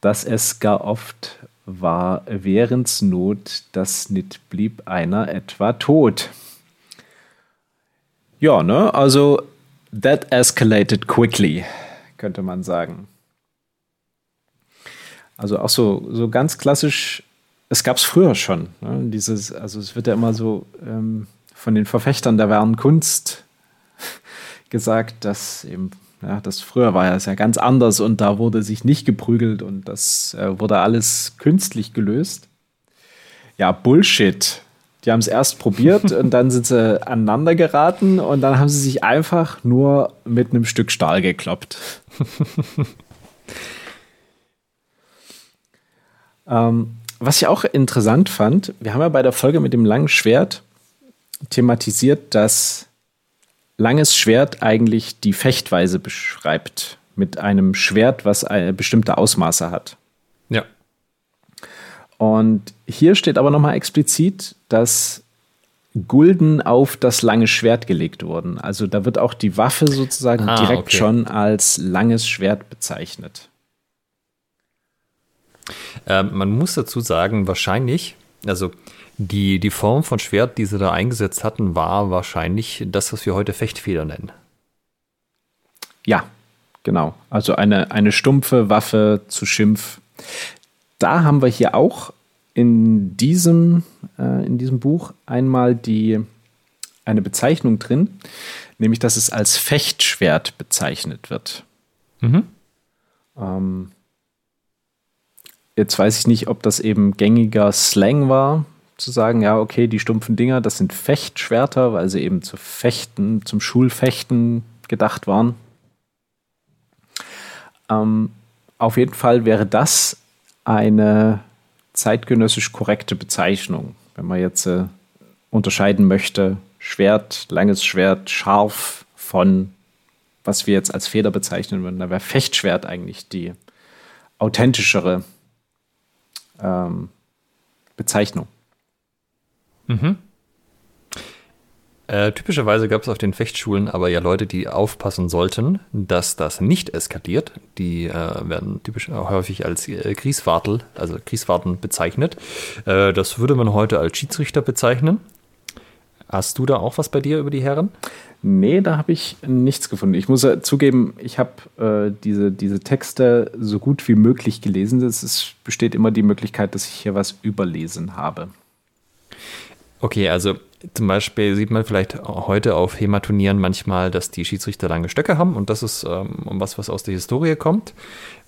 Dass es gar oft war, während's Not, dass nit blieb einer etwa tot. Ja, ne? Also, that escalated quickly, könnte man sagen. Also auch so, so ganz klassisch, es gab es früher schon. Ne? Dieses, also es wird ja immer so ähm, von den Verfechtern der wahren Kunst gesagt, dass eben, ja, das früher war ja, ja ganz anders und da wurde sich nicht geprügelt und das äh, wurde alles künstlich gelöst. Ja, Bullshit. Die haben es erst probiert und dann sind sie aneinander geraten und dann haben sie sich einfach nur mit einem Stück Stahl gekloppt. ähm, was ich auch interessant fand, wir haben ja bei der Folge mit dem langen Schwert thematisiert, dass langes Schwert eigentlich die Fechtweise beschreibt. Mit einem Schwert, was bestimmte Ausmaße hat. Ja. Und hier steht aber nochmal explizit, dass Gulden auf das lange Schwert gelegt wurden. Also da wird auch die Waffe sozusagen ah, direkt okay. schon als langes Schwert bezeichnet. Ähm, man muss dazu sagen, wahrscheinlich, also die, die Form von Schwert, die sie da eingesetzt hatten, war wahrscheinlich das, was wir heute Fechtfeder nennen. Ja, genau. Also eine, eine stumpfe Waffe zu Schimpf. Da haben wir hier auch in diesem, äh, in diesem Buch einmal die, eine Bezeichnung drin, nämlich dass es als Fechtschwert bezeichnet wird. Mhm. Ähm, jetzt weiß ich nicht, ob das eben gängiger Slang war, zu sagen, ja, okay, die stumpfen Dinger, das sind Fechtschwerter, weil sie eben zu Fechten, zum Schulfechten gedacht waren. Ähm, auf jeden Fall wäre das eine zeitgenössisch korrekte Bezeichnung, wenn man jetzt äh, unterscheiden möchte, Schwert, langes Schwert, scharf von was wir jetzt als Feder bezeichnen würden. Da wäre Fechtschwert eigentlich die authentischere ähm, Bezeichnung. Mhm. Äh, typischerweise gab es auf den Fechtschulen aber ja Leute, die aufpassen sollten, dass das nicht eskaliert. Die äh, werden typisch äh, häufig als äh, Krieswartel, also Krieswarten bezeichnet. Äh, das würde man heute als Schiedsrichter bezeichnen. Hast du da auch was bei dir über die Herren? Nee, da habe ich nichts gefunden. Ich muss ja zugeben, ich habe äh, diese, diese Texte so gut wie möglich gelesen. Es besteht immer die Möglichkeit, dass ich hier was überlesen habe. Okay, also zum Beispiel sieht man vielleicht heute auf HEMA-Turnieren manchmal, dass die Schiedsrichter lange Stöcke haben und das ist ähm, was, was aus der Historie kommt.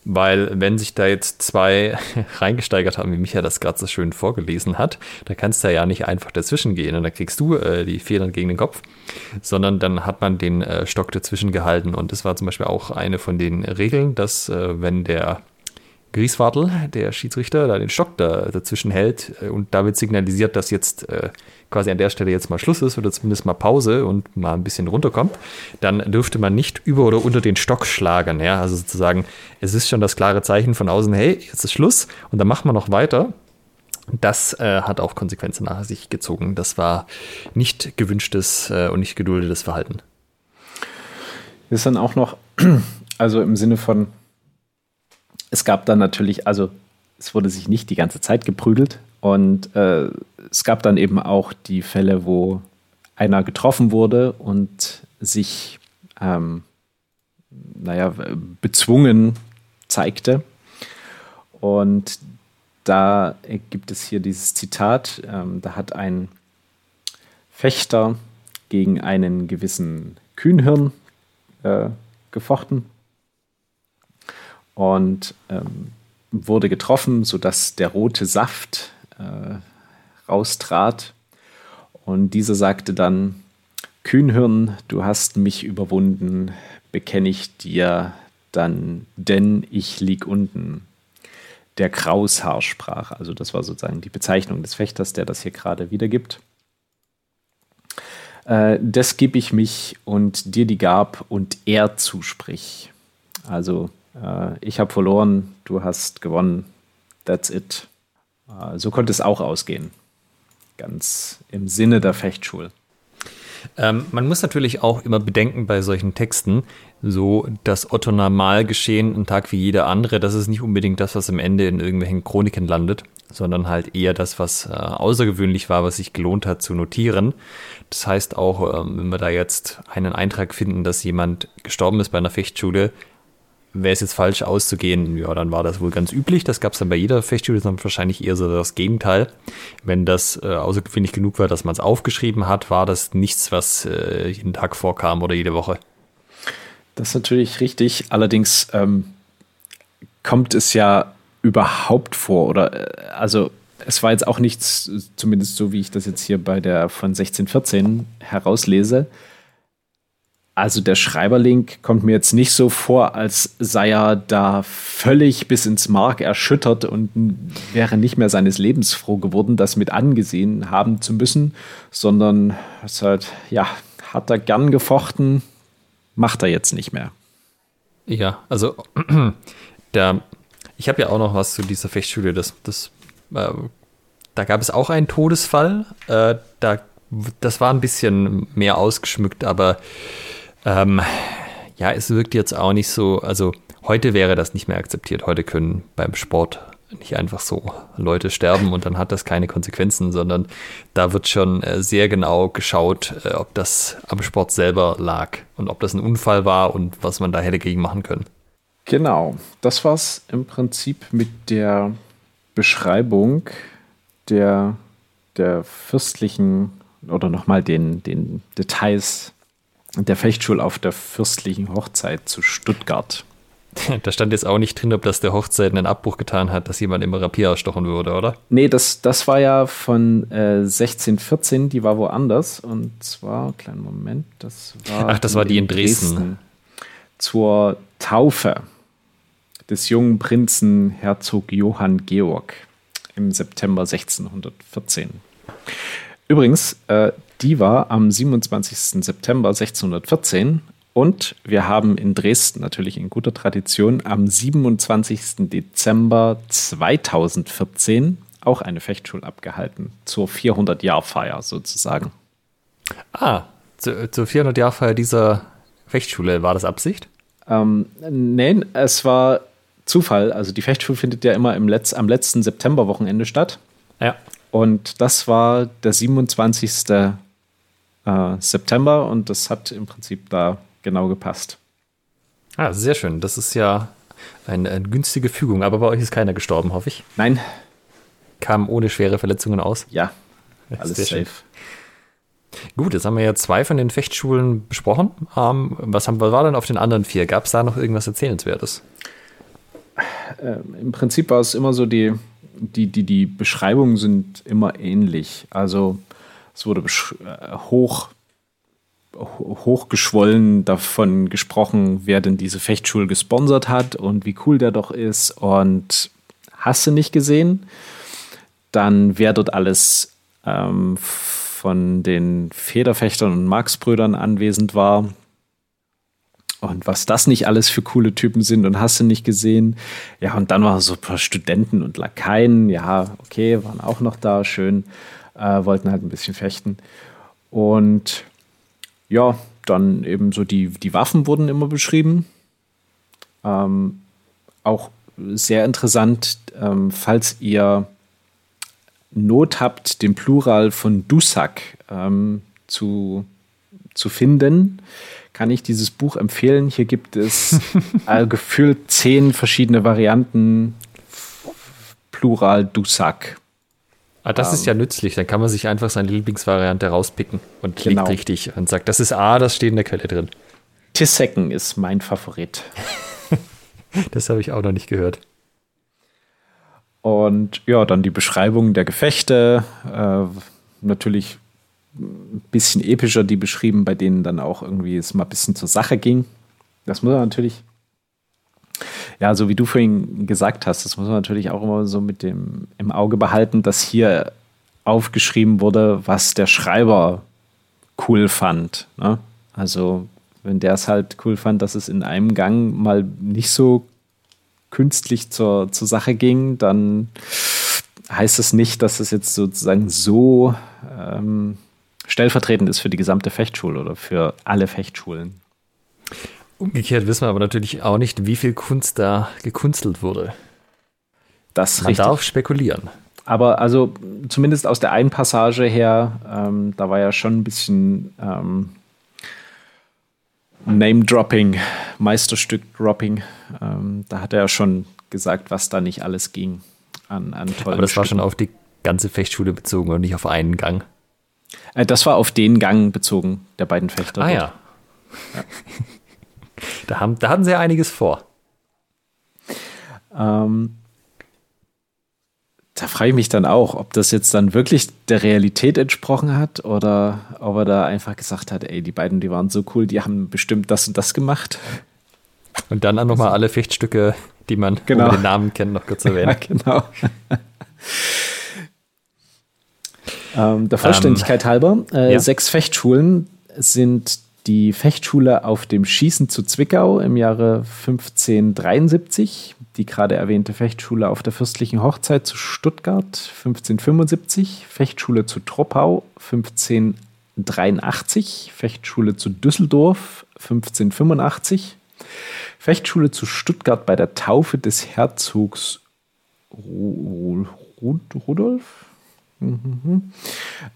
Weil wenn sich da jetzt zwei reingesteigert haben, wie Micha das gerade so schön vorgelesen hat, da kannst du ja nicht einfach dazwischen gehen und dann kriegst du äh, die Federn gegen den Kopf, sondern dann hat man den äh, Stock dazwischen gehalten und das war zum Beispiel auch eine von den Regeln, dass äh, wenn der Grieswartel, der Schiedsrichter, da den Stock da dazwischen hält äh, und damit signalisiert, dass jetzt äh, quasi an der Stelle jetzt mal Schluss ist oder zumindest mal Pause und mal ein bisschen runterkommt, dann dürfte man nicht über oder unter den Stock schlagen. Ja? Also sozusagen, es ist schon das klare Zeichen von außen, hey, jetzt ist Schluss und dann machen wir noch weiter. Das äh, hat auch Konsequenzen nach sich gezogen. Das war nicht gewünschtes äh, und nicht geduldetes Verhalten. Ist dann auch noch, also im Sinne von, es gab dann natürlich, also es wurde sich nicht die ganze Zeit geprügelt und äh, es gab dann eben auch die Fälle, wo einer getroffen wurde und sich, ähm, naja, bezwungen zeigte. Und da gibt es hier dieses Zitat, ähm, da hat ein Fechter gegen einen gewissen Kühnhirn äh, gefochten und ähm, wurde getroffen, sodass der rote Saft äh, raustrat. Und dieser sagte dann, Kühnhirn, du hast mich überwunden, bekenne ich dir dann, denn ich lieg unten. Der Kraushaar sprach, also das war sozusagen die Bezeichnung des Fechters, der das hier gerade wiedergibt. Äh, das gebe ich mich und dir die Gab und er zusprich. Also ich habe verloren, du hast gewonnen, that's it. Äh, so konnte es auch ausgehen. Ganz im Sinne der Fechtschule. Ähm, man muss natürlich auch immer bedenken bei solchen Texten, so das Otto Normalgeschehen, ein Tag wie jeder andere, das ist nicht unbedingt das, was am Ende in irgendwelchen Chroniken landet, sondern halt eher das, was äh, außergewöhnlich war, was sich gelohnt hat zu notieren. Das heißt auch, ähm, wenn wir da jetzt einen Eintrag finden, dass jemand gestorben ist bei einer Fechtschule, wäre es jetzt falsch auszugehen, ja, dann war das wohl ganz üblich. Das gab es dann bei jeder Fechtschule, sondern wahrscheinlich eher so das Gegenteil. Wenn das äh, außergewöhnlich genug war, dass man es aufgeschrieben hat, war das nichts, was äh, jeden Tag vorkam oder jede Woche. Das ist natürlich richtig. Allerdings ähm, kommt es ja überhaupt vor oder äh, also es war jetzt auch nichts, zumindest so wie ich das jetzt hier bei der von 1614 herauslese, also der Schreiberlink kommt mir jetzt nicht so vor, als sei er da völlig bis ins Mark erschüttert und wäre nicht mehr seines Lebens froh geworden, das mit angesehen haben zu müssen, sondern es halt, ja, hat er gern gefochten, macht er jetzt nicht mehr. Ja, also der, ich habe ja auch noch was zu dieser Fechtschule, das, das, äh, da gab es auch einen Todesfall, äh, da, das war ein bisschen mehr ausgeschmückt, aber ähm, ja, es wirkt jetzt auch nicht so, also heute wäre das nicht mehr akzeptiert. Heute können beim Sport nicht einfach so Leute sterben und dann hat das keine Konsequenzen, sondern da wird schon äh, sehr genau geschaut, äh, ob das am Sport selber lag und ob das ein Unfall war und was man da hätte gegen machen können. Genau, das war es im Prinzip mit der Beschreibung der, der fürstlichen oder nochmal den, den Details der Fechtschul auf der fürstlichen Hochzeit zu Stuttgart. Da stand jetzt auch nicht drin, ob das der Hochzeit einen Abbruch getan hat, dass jemand immer Rapier erstochen würde, oder? Nee, das, das war ja von äh, 1614, die war woanders. Und zwar, kleinen Moment, das war. Ach, das war die in Dresden. Dresden. Zur Taufe des jungen Prinzen Herzog Johann Georg im September 1614. Übrigens, äh, die war am 27. September 1614 und wir haben in Dresden natürlich in guter Tradition am 27. Dezember 2014 auch eine Fechtschule abgehalten, zur 400-Jahr-Feier sozusagen. Ah, zu, zur 400-Jahr-Feier dieser Fechtschule, war das Absicht? Ähm, nein, es war Zufall. Also die Fechtschule findet ja immer im Letz-, am letzten Septemberwochenende statt. Ja. Und das war der 27 äh, September und das hat im Prinzip da genau gepasst. Ah, sehr schön. Das ist ja eine, eine günstige Fügung. Aber bei euch ist keiner gestorben, hoffe ich. Nein. Kam ohne schwere Verletzungen aus? Ja, alles sehr safe. Schön. Gut, jetzt haben wir ja zwei von den Fechtschulen besprochen. Ähm, was, haben, was war denn auf den anderen vier? Gab es da noch irgendwas Erzählenswertes? Ähm, Im Prinzip war es immer so, die, die, die, die Beschreibungen sind immer ähnlich. Also es wurde hoch hochgeschwollen davon gesprochen, wer denn diese Fechtschule gesponsert hat und wie cool der doch ist. Und hast du nicht gesehen? Dann wer dort alles ähm, von den Federfechtern und Marx-Brüdern anwesend war. Und was das nicht alles für coole Typen sind und hast du nicht gesehen. Ja, und dann waren so ein paar Studenten und Lakaien. Ja, okay, waren auch noch da, schön. Äh, wollten halt ein bisschen fechten. Und ja, dann eben so die, die Waffen wurden immer beschrieben. Ähm, auch sehr interessant, ähm, falls ihr Not habt, den Plural von Dusak ähm, zu, zu finden, kann ich dieses Buch empfehlen. Hier gibt es äh, gefühlt zehn verschiedene Varianten Plural Dusak. Ah, das um, ist ja ähm. nützlich. Dann kann man sich einfach seine Lieblingsvariante rauspicken und klickt genau. richtig und sagt, das ist A, das steht in der Quelle drin. Tissecken ist mein Favorit. das habe ich auch noch nicht gehört. Und ja, dann die Beschreibung der Gefechte. Äh, natürlich ein bisschen epischer, die beschrieben, bei denen dann auch irgendwie es mal ein bisschen zur Sache ging. Das muss man natürlich, ja, so wie du vorhin gesagt hast, das muss man natürlich auch immer so mit dem im Auge behalten, dass hier aufgeschrieben wurde, was der Schreiber cool fand. Ne? Also, wenn der es halt cool fand, dass es in einem Gang mal nicht so künstlich zur, zur Sache ging, dann heißt es nicht, dass es jetzt sozusagen so ähm, stellvertretend ist für die gesamte Fechtschule oder für alle Fechtschulen. Umgekehrt wissen wir aber natürlich auch nicht, wie viel Kunst da gekunstelt wurde. Das Man richtig. darf spekulieren. Aber also zumindest aus der einen Passage her, ähm, da war ja schon ein bisschen ähm, Name-Dropping, Meisterstück-Dropping. Ähm, da hat er ja schon gesagt, was da nicht alles ging an, an tollen Aber das Stücken. war schon auf die ganze Fechtschule bezogen und nicht auf einen Gang. Äh, das war auf den Gang bezogen, der beiden Fechter. Ah ja. ja. da, haben, da hatten sie ja einiges vor. Ähm, da frage ich mich dann auch, ob das jetzt dann wirklich der Realität entsprochen hat oder ob er da einfach gesagt hat, ey, die beiden, die waren so cool, die haben bestimmt das und das gemacht. Und dann auch nochmal alle Fechtstücke, die man genau. den Namen kennt, noch kurz erwähnen. Ja, genau. ähm, der Vollständigkeit ähm, halber, äh, ja. sechs Fechtschulen sind die Fechtschule auf dem Schießen zu Zwickau im Jahre 1573, die gerade erwähnte Fechtschule auf der fürstlichen Hochzeit zu Stuttgart 1575, Fechtschule zu Troppau 1583, Fechtschule zu Düsseldorf 1585, Fechtschule zu Stuttgart bei der Taufe des Herzogs Rudolf mhm.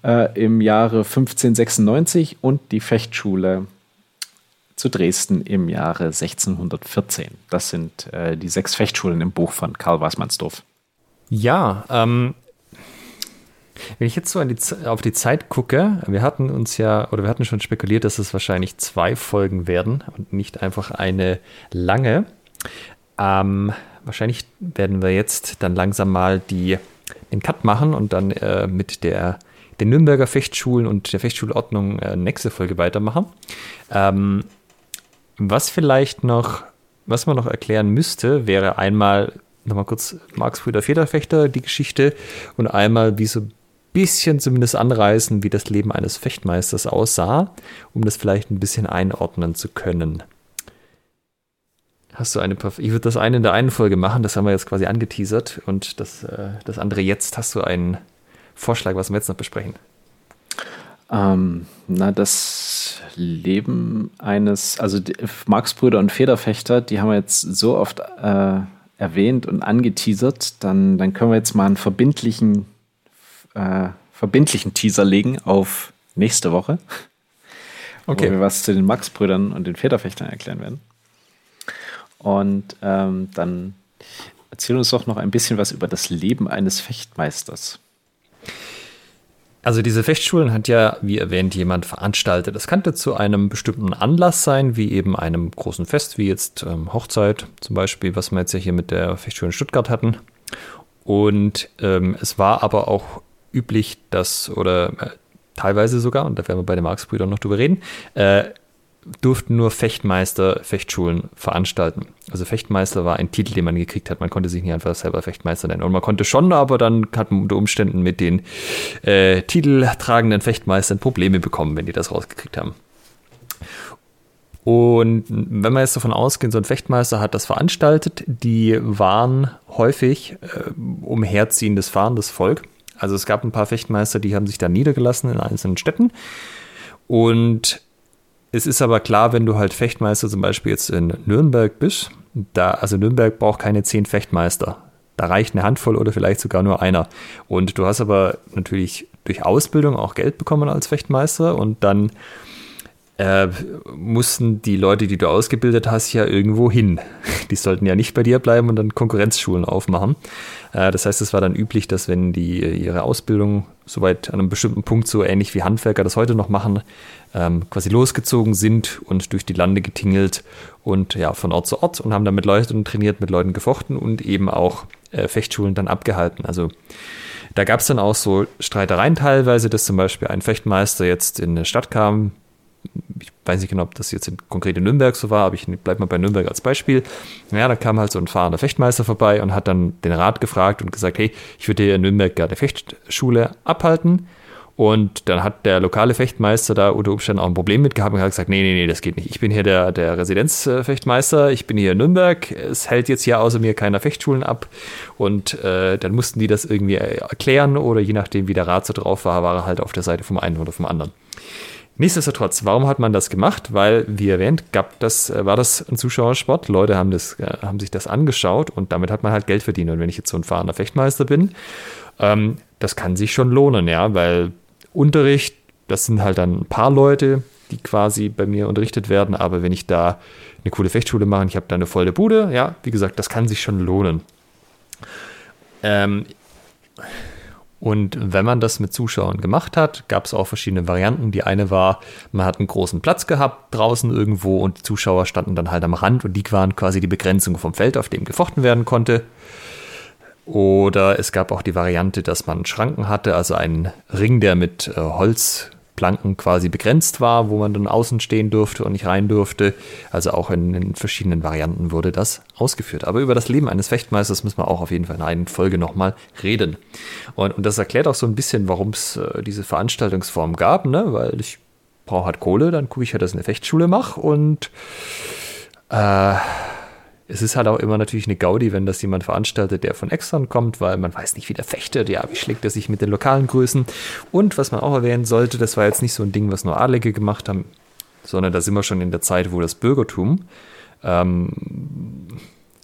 äh, im Jahre 1596 und die Fechtschule zu Dresden im Jahre 1614. Das sind äh, die sechs Fechtschulen im Buch von Karl Waßmannsdorf. Ja, ähm, wenn ich jetzt so die, auf die Zeit gucke, wir hatten uns ja, oder wir hatten schon spekuliert, dass es wahrscheinlich zwei Folgen werden und nicht einfach eine lange. Ähm, wahrscheinlich werden wir jetzt dann langsam mal die, den Cut machen und dann äh, mit der, den Nürnberger Fechtschulen und der Fechtschulordnung äh, nächste Folge weitermachen. Ähm, was vielleicht noch, was man noch erklären müsste, wäre einmal nochmal kurz Marx Brüder Federfechter, die Geschichte und einmal, wie so bisschen zumindest anreißen, wie das Leben eines Fechtmeisters aussah, um das vielleicht ein bisschen einordnen zu können. Hast du eine, ich würde das eine in der einen Folge machen, das haben wir jetzt quasi angeteasert und das, äh, das andere jetzt. Hast du einen Vorschlag, was wir jetzt noch besprechen? Ähm, na, das Leben eines, also Marx-Brüder und Federfechter, die haben wir jetzt so oft äh, erwähnt und angeteasert, dann, dann können wir jetzt mal einen verbindlichen äh, verbindlichen Teaser legen auf nächste Woche. Okay. Wo wir was zu den Max-Brüdern und den Federfechtern erklären werden. Und ähm, dann erzähl uns doch noch ein bisschen was über das Leben eines Fechtmeisters. Also diese Fechtschulen hat ja, wie erwähnt, jemand veranstaltet. Das könnte zu einem bestimmten Anlass sein, wie eben einem großen Fest, wie jetzt ähm, Hochzeit zum Beispiel, was wir jetzt ja hier mit der Fechtschule in Stuttgart hatten. Und ähm, es war aber auch üblich, dass oder äh, teilweise sogar, und da werden wir bei den Marx-Brüdern noch drüber reden, äh, durften nur Fechtmeister Fechtschulen veranstalten. Also Fechtmeister war ein Titel, den man gekriegt hat. Man konnte sich nicht einfach selber Fechtmeister nennen. Und man konnte schon, aber dann hat man unter Umständen mit den äh, titeltragenden Fechtmeistern Probleme bekommen, wenn die das rausgekriegt haben. Und wenn wir jetzt davon ausgehen, so ein Fechtmeister hat das veranstaltet, die waren häufig äh, umherziehendes, fahrendes Volk. Also es gab ein paar Fechtmeister, die haben sich da niedergelassen in einzelnen Städten. Und es ist aber klar, wenn du halt Fechtmeister zum Beispiel jetzt in Nürnberg bist, da, also Nürnberg braucht keine zehn Fechtmeister. Da reicht eine Handvoll oder vielleicht sogar nur einer. Und du hast aber natürlich durch Ausbildung auch Geld bekommen als Fechtmeister und dann äh, mussten die Leute, die du ausgebildet hast, ja irgendwo hin. Die sollten ja nicht bei dir bleiben und dann Konkurrenzschulen aufmachen. Äh, das heißt, es war dann üblich, dass wenn die ihre Ausbildung soweit an einem bestimmten Punkt, so ähnlich wie Handwerker das heute noch machen, ähm, quasi losgezogen sind und durch die Lande getingelt und ja, von Ort zu Ort und haben dann mit Leuten trainiert, mit Leuten gefochten und eben auch äh, Fechtschulen dann abgehalten. Also da gab es dann auch so Streitereien teilweise, dass zum Beispiel ein Fechtmeister jetzt in eine Stadt kam, ich weiß nicht genau, ob das jetzt in, konkret in Nürnberg so war, aber ich bleibe mal bei Nürnberg als Beispiel. Ja, da kam halt so ein fahrender Fechtmeister vorbei und hat dann den Rat gefragt und gesagt, hey, ich würde hier in Nürnberg eine Fechtschule abhalten. Und dann hat der lokale Fechtmeister da unter Umständen auch ein Problem mit gehabt und hat gesagt, nee, nee, nee, das geht nicht. Ich bin hier der, der Residenzfechtmeister, ich bin hier in Nürnberg, es hält jetzt hier außer mir keiner Fechtschulen ab. Und äh, dann mussten die das irgendwie erklären oder je nachdem, wie der Rat so drauf war, war er halt auf der Seite vom einen oder vom anderen. Nichtsdestotrotz, warum hat man das gemacht? Weil, wie erwähnt, gab das, äh, war das ein Zuschauersport. Leute haben, das, äh, haben sich das angeschaut und damit hat man halt Geld verdient. Und wenn ich jetzt so ein fahrender Fechtmeister bin, ähm, das kann sich schon lohnen, ja, weil Unterricht, das sind halt dann ein paar Leute, die quasi bei mir unterrichtet werden. Aber wenn ich da eine coole Fechtschule mache, ich habe da eine volle Bude, ja, wie gesagt, das kann sich schon lohnen. Ähm, und wenn man das mit Zuschauern gemacht hat, gab es auch verschiedene Varianten. Die eine war, man hat einen großen Platz gehabt draußen irgendwo und die Zuschauer standen dann halt am Rand und die waren quasi die Begrenzung vom Feld, auf dem gefochten werden konnte. Oder es gab auch die Variante, dass man Schranken hatte, also einen Ring, der mit äh, Holz Planken quasi begrenzt war, wo man dann außen stehen durfte und nicht rein durfte. Also auch in, in, verschiedenen Varianten wurde das ausgeführt. Aber über das Leben eines Fechtmeisters müssen wir auch auf jeden Fall in einer Folge nochmal reden. Und, und, das erklärt auch so ein bisschen, warum es äh, diese Veranstaltungsform gab, ne? weil ich brauche halt Kohle, dann gucke ich halt, dass ich eine Fechtschule mache und äh, es ist halt auch immer natürlich eine Gaudi, wenn das jemand veranstaltet, der von extern kommt, weil man weiß nicht, wie der fechtet, ja, wie schlägt er sich mit den lokalen Größen. Und was man auch erwähnen sollte, das war jetzt nicht so ein Ding, was nur Adlige gemacht haben, sondern da sind wir schon in der Zeit, wo das Bürgertum, ähm,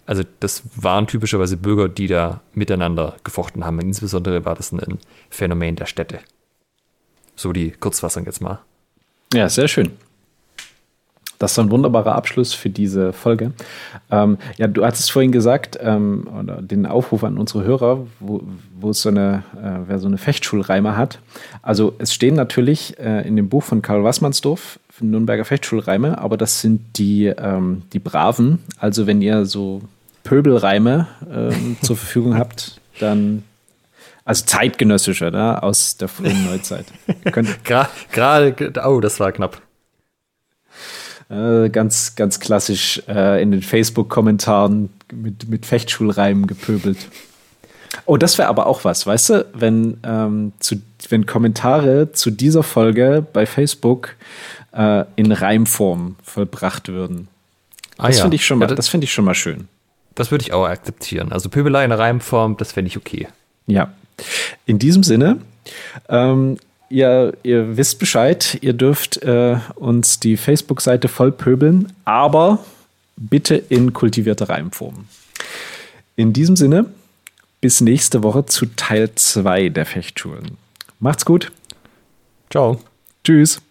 also das waren typischerweise Bürger, die da miteinander gefochten haben. Insbesondere war das ein Phänomen der Städte. So die Kurzfassung jetzt mal. Ja, sehr schön. Das ist ein wunderbarer Abschluss für diese Folge. Ähm, ja, du hattest vorhin gesagt, ähm, oder den Aufruf an unsere Hörer, wo, wo es so eine, äh, wer so eine Fechtschulreimer hat. Also es stehen natürlich äh, in dem Buch von Karl Wassmannsdorf Nürnberger Fechtschulreime, aber das sind die, ähm, die Braven. Also wenn ihr so Pöbelreime ähm, zur Verfügung habt, dann also zeitgenössische, ne? aus der frühen Neuzeit. Gerade, oh, das war knapp. Äh, ganz, ganz klassisch äh, in den Facebook-Kommentaren mit, mit Fechtschulreimen gepöbelt. Oh, das wäre aber auch was, weißt du, wenn, ähm, zu, wenn Kommentare zu dieser Folge bei Facebook äh, in Reimform vollbracht würden. Ah, das ja. finde ich, schon mal, ja, das, find ich schon mal schön. Das würde ich auch akzeptieren. Also Pöbelei in Reimform, das fände ich okay. Ja. In diesem Sinne, ähm, ihr, ihr wisst Bescheid, ihr dürft äh, uns die Facebook-Seite voll pöbeln, aber bitte in kultivierter Reimform. In diesem Sinne, bis nächste Woche zu Teil 2 der Fechtschulen. Macht's gut. Ciao. Tschüss.